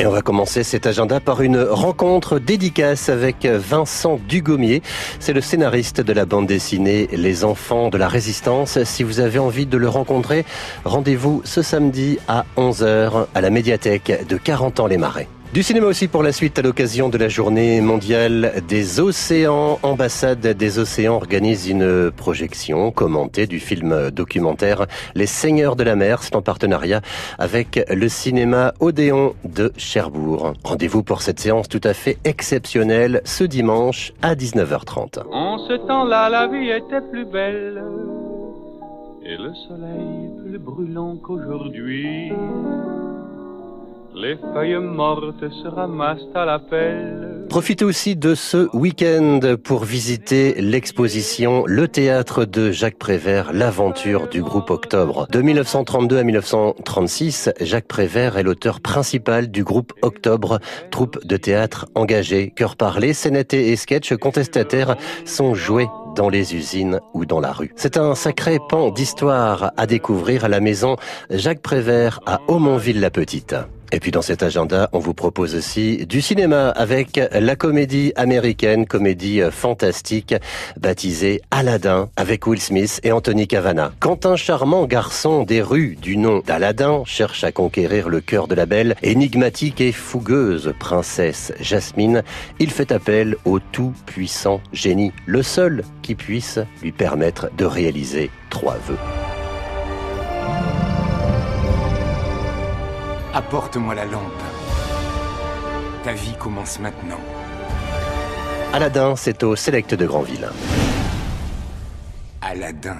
Et on va commencer cet agenda par une rencontre dédicace avec Vincent Dugommier. C'est le scénariste de la bande dessinée Les Enfants de la Résistance. Si vous avez envie de le rencontrer, rendez-vous ce samedi à 11h à la médiathèque de 40 ans les Marais. Du cinéma aussi pour la suite à l'occasion de la journée mondiale des océans. Ambassade des océans organise une projection commentée du film documentaire Les Seigneurs de la mer. C'est en partenariat avec le cinéma Odéon de Cherbourg. Rendez-vous pour cette séance tout à fait exceptionnelle ce dimanche à 19h30. En ce temps-là, la vie était plus belle et le soleil plus brûlant qu'aujourd'hui. Les feuilles se ramassent à la pelle. Profitez aussi de ce week-end pour visiter l'exposition Le théâtre de Jacques Prévert, l'aventure du groupe Octobre. De 1932 à 1936, Jacques Prévert est l'auteur principal du groupe Octobre, troupe de théâtre engagée. Cœur parlé, scénetté et sketch contestataires sont joués dans les usines ou dans la rue. C'est un sacré pan d'histoire à découvrir à la maison Jacques Prévert à Aumonville-la-Petite. Et puis dans cet agenda, on vous propose aussi du cinéma avec la comédie américaine, comédie fantastique baptisée Aladdin avec Will Smith et Anthony Cavana. Quand un charmant garçon des rues du nom d'Aladin cherche à conquérir le cœur de la belle, énigmatique et fougueuse princesse Jasmine, il fait appel au tout-puissant génie, le seul qui puisse lui permettre de réaliser trois vœux. Apporte-moi la lampe. Ta vie commence maintenant. Aladdin, c'est au Select de Granville. Aladdin.